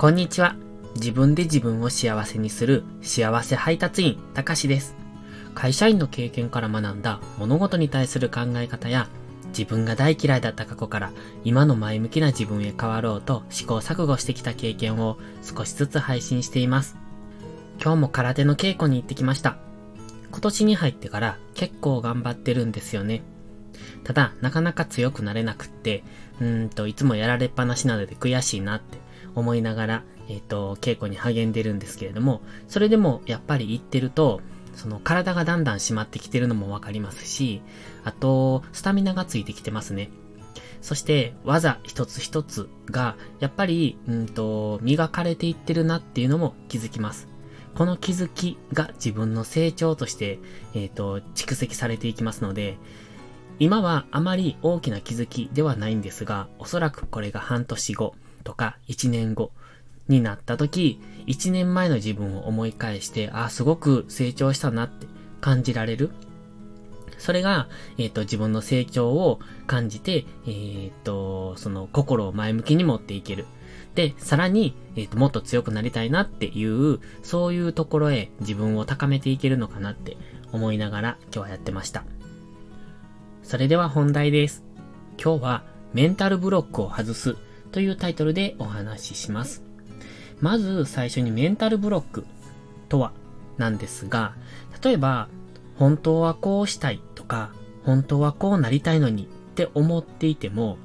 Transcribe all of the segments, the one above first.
こんにちは。自分で自分を幸せにする幸せ配達員、たかしです。会社員の経験から学んだ物事に対する考え方や自分が大嫌いだった過去から今の前向きな自分へ変わろうと試行錯誤してきた経験を少しずつ配信しています。今日も空手の稽古に行ってきました。今年に入ってから結構頑張ってるんですよね。ただ、なかなか強くなれなくって、うーんと、いつもやられっぱなしなので悔しいなって思いながら、えっ、ー、と、稽古に励んでるんですけれども、それでもやっぱり言ってると、その体がだんだん締まってきてるのもわかりますし、あと、スタミナがついてきてますね。そして、技一つ一つが、やっぱり、うんと、磨かれていってるなっていうのも気づきます。この気づきが自分の成長として、えっ、ー、と、蓄積されていきますので、今はあまり大きな気づきではないんですが、おそらくこれが半年後とか1年後になった時、1年前の自分を思い返して、あ、すごく成長したなって感じられる。それが、えっ、ー、と、自分の成長を感じて、えっ、ー、と、その心を前向きに持っていける。で、さらに、えっ、ー、と、もっと強くなりたいなっていう、そういうところへ自分を高めていけるのかなって思いながら今日はやってました。それでは本題です。今日はメンタルブロックを外すというタイトルでお話しします。まず最初にメンタルブロックとはなんですが、例えば本当はこうしたいとか、本当はこうなりたいのにって思っていても、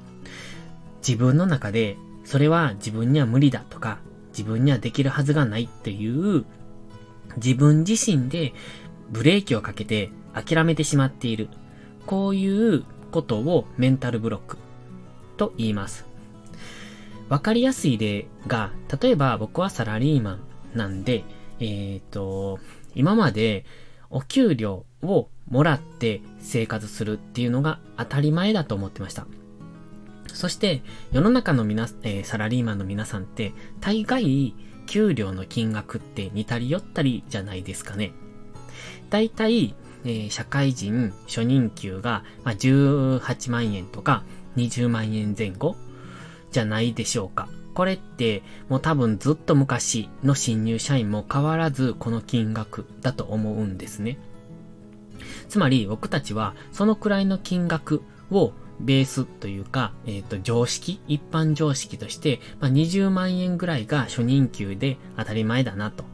自分の中でそれは自分には無理だとか、自分にはできるはずがないっていう自分自身でブレーキをかけて諦めてしまっているこういうことをメンタルブロックと言います。わかりやすい例が、例えば僕はサラリーマンなんで、えっ、ー、と、今までお給料をもらって生活するっていうのが当たり前だと思ってました。そして、世の中の皆、えー、サラリーマンの皆さんって、大概、給料の金額って似たり寄ったりじゃないですかね。大体、えー、社会人初任給が、まあ、18万円とか20万円前後じゃないでしょうか。これってもう多分ずっと昔の新入社員も変わらずこの金額だと思うんですね。つまり僕たちはそのくらいの金額をベースというか、えっ、ー、と、常識、一般常識として、まあ、20万円ぐらいが初任給で当たり前だなと。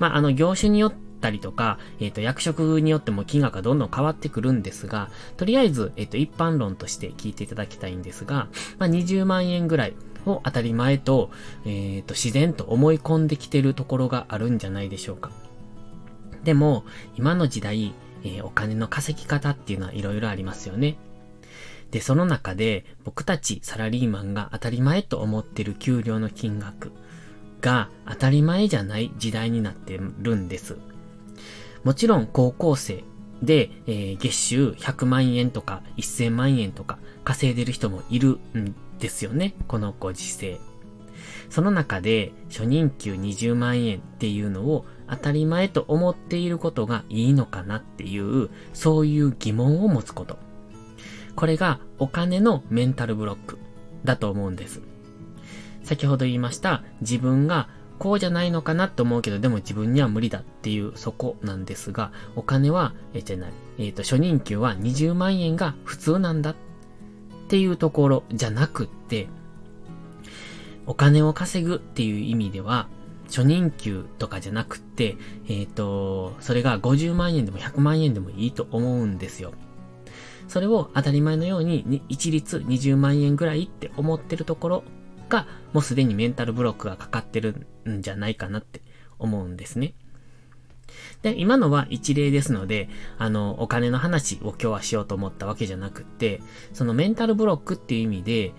まあ、あの、業種によってったりとか、えっ、ー、と、役職によっても金額がどんどん変わってくるんですが、とりあえず、えっ、ー、と、一般論として聞いていただきたいんですが、まあ、20万円ぐらいを当たり前と、えっ、ー、と、自然と思い込んできてるところがあるんじゃないでしょうか。でも、今の時代、えお金の稼ぎ方っていうのは色々ありますよね。で、その中で僕たちサラリーマンが当たり前と思ってる給料の金額が当たり前じゃない時代になってるんです。もちろん高校生で、えー、月収100万円とか1000万円とか稼いでる人もいるんですよね。このご時世。その中で初任給20万円っていうのを当たり前と思っていることがいいのかなっていう、そういう疑問を持つこと。これがお金のメンタルブロックだと思うんです。先ほど言いました自分がこうじゃないのかなって思うけど、でも自分には無理だっていうそこなんですが、お金は、え、じゃない。えっ、ー、と、初任給は20万円が普通なんだっていうところじゃなくって、お金を稼ぐっていう意味では、初任給とかじゃなくって、えっ、ー、と、それが50万円でも100万円でもいいと思うんですよ。それを当たり前のように一律20万円ぐらいって思ってるところが、もうすでにメンタルブロックがかかってるんじゃないかなって思うんですね。で、今のは一例ですので、あの、お金の話を今日はしようと思ったわけじゃなくって、そのメンタルブロックっていう意味で、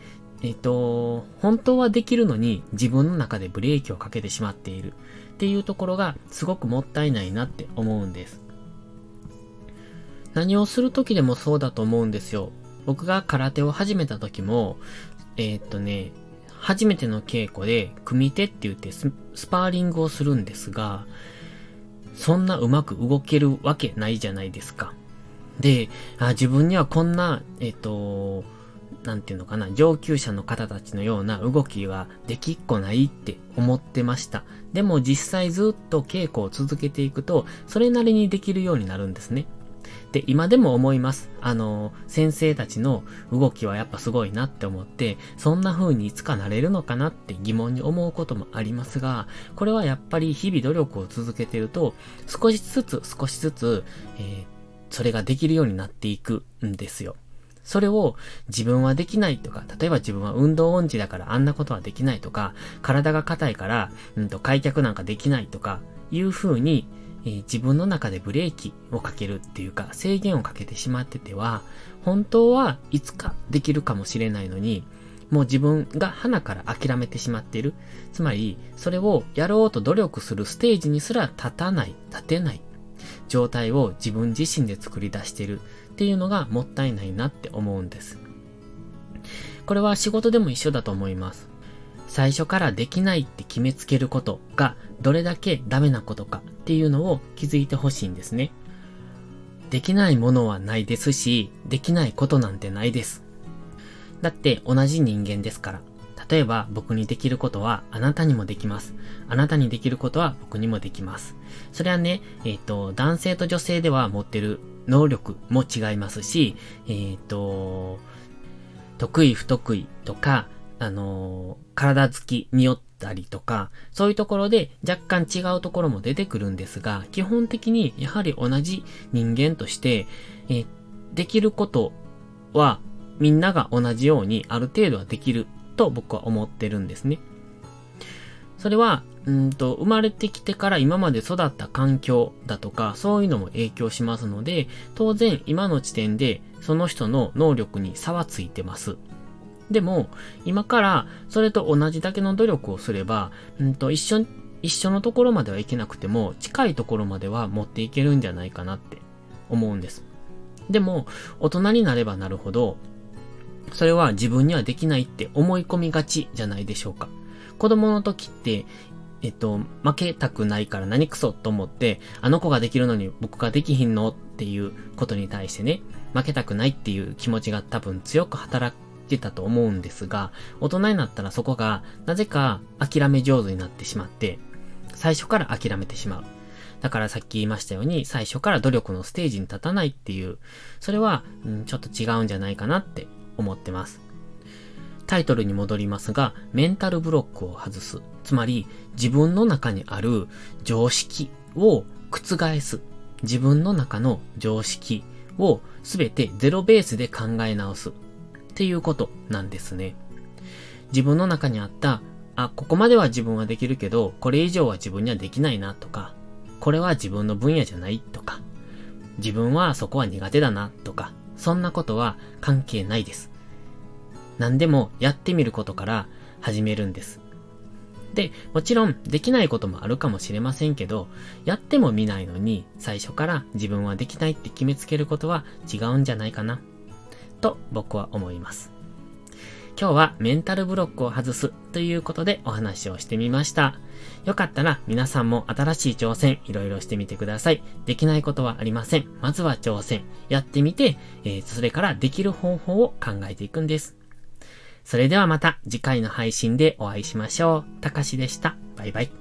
えっ、と、本当はできるのに自分の中でブレーキをかけてしまっているっていうところがすごくもったいないなって思うんです。何をする時でもそうだと思うんですよ。僕が空手を始めた時も、えー、っとね、初めての稽古で、組手って言ってスパーリングをするんですが、そんなうまく動けるわけないじゃないですか。で、あ自分にはこんな、えっ、と、なんていうのかな、上級者の方たちのような動きはできっこないって思ってました。でも実際ずっと稽古を続けていくと、それなりにできるようになるんですね。で、今でも思います。あの、先生たちの動きはやっぱすごいなって思って、そんな風にいつかなれるのかなって疑問に思うこともありますが、これはやっぱり日々努力を続けてると、少しずつ少しずつ、えー、それができるようになっていくんですよ。それを自分はできないとか、例えば自分は運動音痴だからあんなことはできないとか、体が硬いから、うんと開脚なんかできないとか、いう風にえー、自分の中でブレーキをかけるっていうか制限をかけてしまってては、本当はいつかできるかもしれないのに、もう自分が花から諦めてしまっている。つまり、それをやろうと努力するステージにすら立たない、立てない状態を自分自身で作り出してるっていうのがもったいないなって思うんです。これは仕事でも一緒だと思います。最初からできないって決めつけることがどれだけダメなことかっていうのを気づいてほしいんですね。できないものはないですし、できないことなんてないです。だって同じ人間ですから。例えば僕にできることはあなたにもできます。あなたにできることは僕にもできます。それはね、えっ、ー、と、男性と女性では持ってる能力も違いますし、えっ、ー、と、得意不得意とか、あのー、体つきによったりとか、そういうところで若干違うところも出てくるんですが、基本的にやはり同じ人間として、え、できることはみんなが同じようにある程度はできると僕は思ってるんですね。それは、うんと、生まれてきてから今まで育った環境だとか、そういうのも影響しますので、当然今の時点でその人の能力に差はついてます。でも、今からそれと同じだけの努力をすれば、うんと一緒、一緒のところまではいけなくても、近いところまでは持っていけるんじゃないかなって思うんです。でも、大人になればなるほど、それは自分にはできないって思い込みがちじゃないでしょうか。子供の時って、えっと、負けたくないから何クソと思って、あの子ができるのに僕ができひんのっていうことに対してね、負けたくないっていう気持ちが多分強く働ってたと思うんですが、大人になったらそこが、なぜか諦め上手になってしまって、最初から諦めてしまう。だからさっき言いましたように、最初から努力のステージに立たないっていう、それは、うん、ちょっと違うんじゃないかなって思ってます。タイトルに戻りますが、メンタルブロックを外す。つまり、自分の中にある常識を覆す。自分の中の常識をすべてゼロベースで考え直す。っていうことなんですね。自分の中にあった、あ、ここまでは自分はできるけど、これ以上は自分にはできないなとか、これは自分の分野じゃないとか、自分はそこは苦手だなとか、そんなことは関係ないです。何でもやってみることから始めるんです。で、もちろんできないこともあるかもしれませんけど、やっても見ないのに最初から自分はできないって決めつけることは違うんじゃないかなと僕は思います。今日はメンタルブロックを外すということでお話をしてみました。よかったら皆さんも新しい挑戦いろいろしてみてください。できないことはありません。まずは挑戦。やってみて、えー、それからできる方法を考えていくんです。それではまた次回の配信でお会いしましょう。たかしでした。バイバイ。